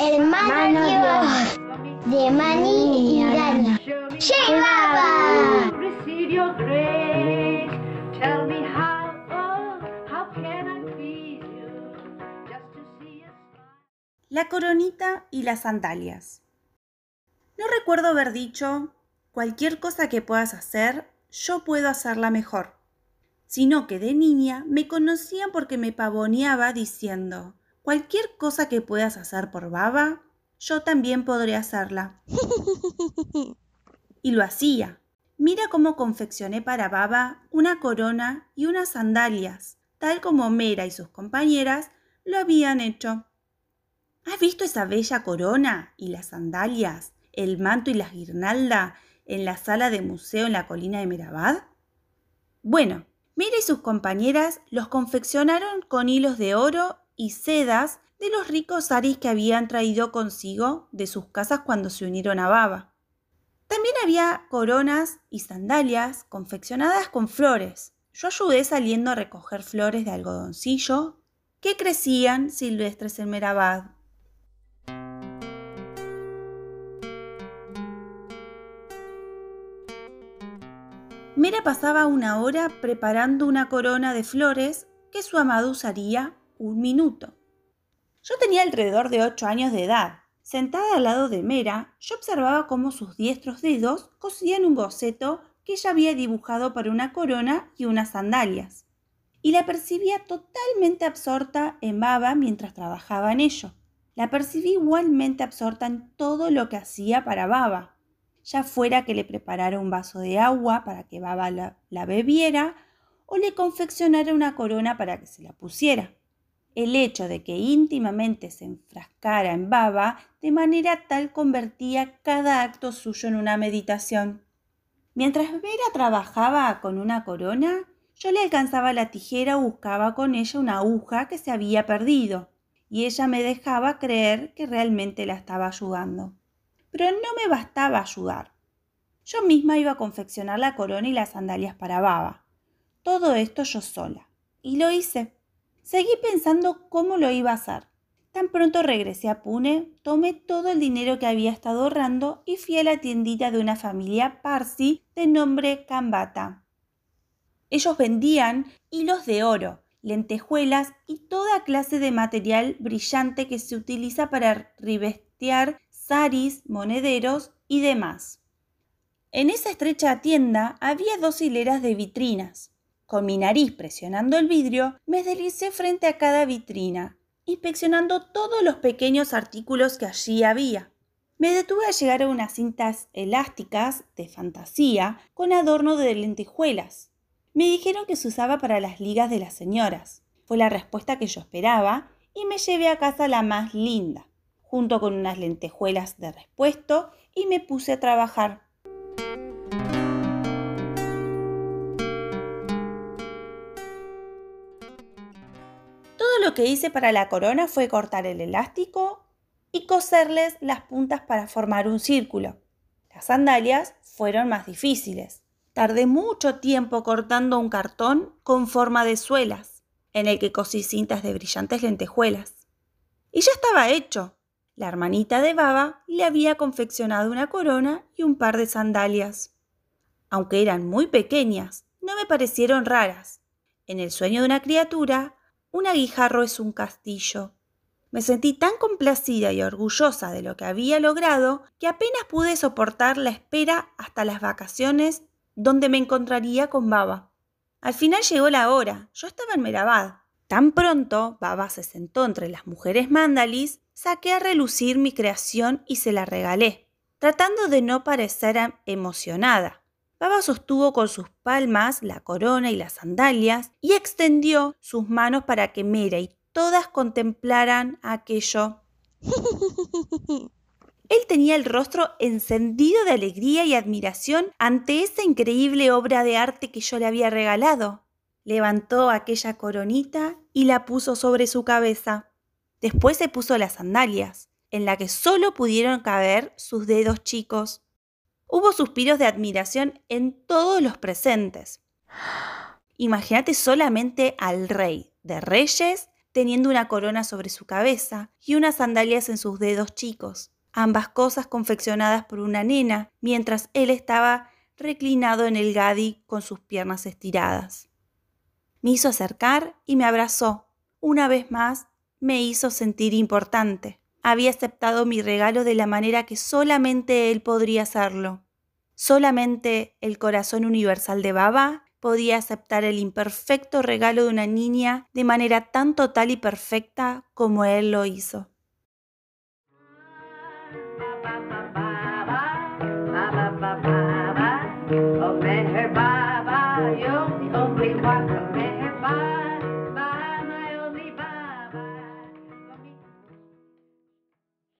hermano Dios, de Mani y how, oh. La coronita y las sandalias. No recuerdo haber dicho, cualquier cosa que puedas hacer, yo puedo hacerla mejor, sino que de niña me conocían porque me pavoneaba diciendo, cualquier cosa que puedas hacer por baba, yo también podré hacerla. Y lo hacía. Mira cómo confeccioné para Baba una corona y unas sandalias, tal como Mera y sus compañeras lo habían hecho. ¿Has visto esa bella corona y las sandalias, el manto y las guirnalda en la sala de museo en la colina de Merabad? Bueno, Mera y sus compañeras los confeccionaron con hilos de oro y sedas de los ricos aris que habían traído consigo de sus casas cuando se unieron a Baba. También había coronas y sandalias confeccionadas con flores. Yo ayudé saliendo a recoger flores de algodoncillo que crecían silvestres en Merabad. Mera pasaba una hora preparando una corona de flores que su amado usaría un minuto. Yo tenía alrededor de ocho años de edad. Sentada al lado de Mera, yo observaba cómo sus diestros dedos cosían un boceto que ella había dibujado para una corona y unas sandalias. Y la percibía totalmente absorta en Baba mientras trabajaba en ello. La percibí igualmente absorta en todo lo que hacía para Baba, ya fuera que le preparara un vaso de agua para que Baba la, la bebiera o le confeccionara una corona para que se la pusiera el hecho de que íntimamente se enfrascara en baba de manera tal convertía cada acto suyo en una meditación. Mientras Vera trabajaba con una corona, yo le alcanzaba la tijera o buscaba con ella una aguja que se había perdido, y ella me dejaba creer que realmente la estaba ayudando. Pero no me bastaba ayudar. Yo misma iba a confeccionar la corona y las sandalias para Baba. Todo esto yo sola. Y lo hice. Seguí pensando cómo lo iba a hacer. Tan pronto regresé a Pune, tomé todo el dinero que había estado ahorrando y fui a la tiendita de una familia parsi de nombre Kambata. Ellos vendían hilos de oro, lentejuelas y toda clase de material brillante que se utiliza para revestear saris, monederos y demás. En esa estrecha tienda había dos hileras de vitrinas. Con mi nariz presionando el vidrio, me deslicé frente a cada vitrina, inspeccionando todos los pequeños artículos que allí había. Me detuve a llegar a unas cintas elásticas de fantasía con adorno de lentejuelas. Me dijeron que se usaba para las ligas de las señoras. Fue la respuesta que yo esperaba y me llevé a casa la más linda, junto con unas lentejuelas de respuesto y me puse a trabajar. Que hice para la corona fue cortar el elástico y coserles las puntas para formar un círculo. Las sandalias fueron más difíciles. Tardé mucho tiempo cortando un cartón con forma de suelas, en el que cosí cintas de brillantes lentejuelas. Y ya estaba hecho. La hermanita de Baba le había confeccionado una corona y un par de sandalias. Aunque eran muy pequeñas, no me parecieron raras. En el sueño de una criatura un aguijarro es un castillo. Me sentí tan complacida y orgullosa de lo que había logrado que apenas pude soportar la espera hasta las vacaciones donde me encontraría con Baba. Al final llegó la hora. Yo estaba en Merabad. Tan pronto Baba se sentó entre las mujeres mandalis, saqué a relucir mi creación y se la regalé, tratando de no parecer emocionada. Baba sostuvo con sus palmas la corona y las sandalias y extendió sus manos para que Mera y todas contemplaran aquello. Él tenía el rostro encendido de alegría y admiración ante esa increíble obra de arte que yo le había regalado. Levantó aquella coronita y la puso sobre su cabeza. Después se puso las sandalias, en la que solo pudieron caber sus dedos chicos. Hubo suspiros de admiración en todos los presentes. Imagínate solamente al rey de reyes teniendo una corona sobre su cabeza y unas sandalias en sus dedos chicos, ambas cosas confeccionadas por una nena, mientras él estaba reclinado en el gadi con sus piernas estiradas. Me hizo acercar y me abrazó. Una vez más me hizo sentir importante había aceptado mi regalo de la manera que solamente él podría hacerlo. Solamente el corazón universal de Baba podía aceptar el imperfecto regalo de una niña de manera tan total y perfecta como él lo hizo.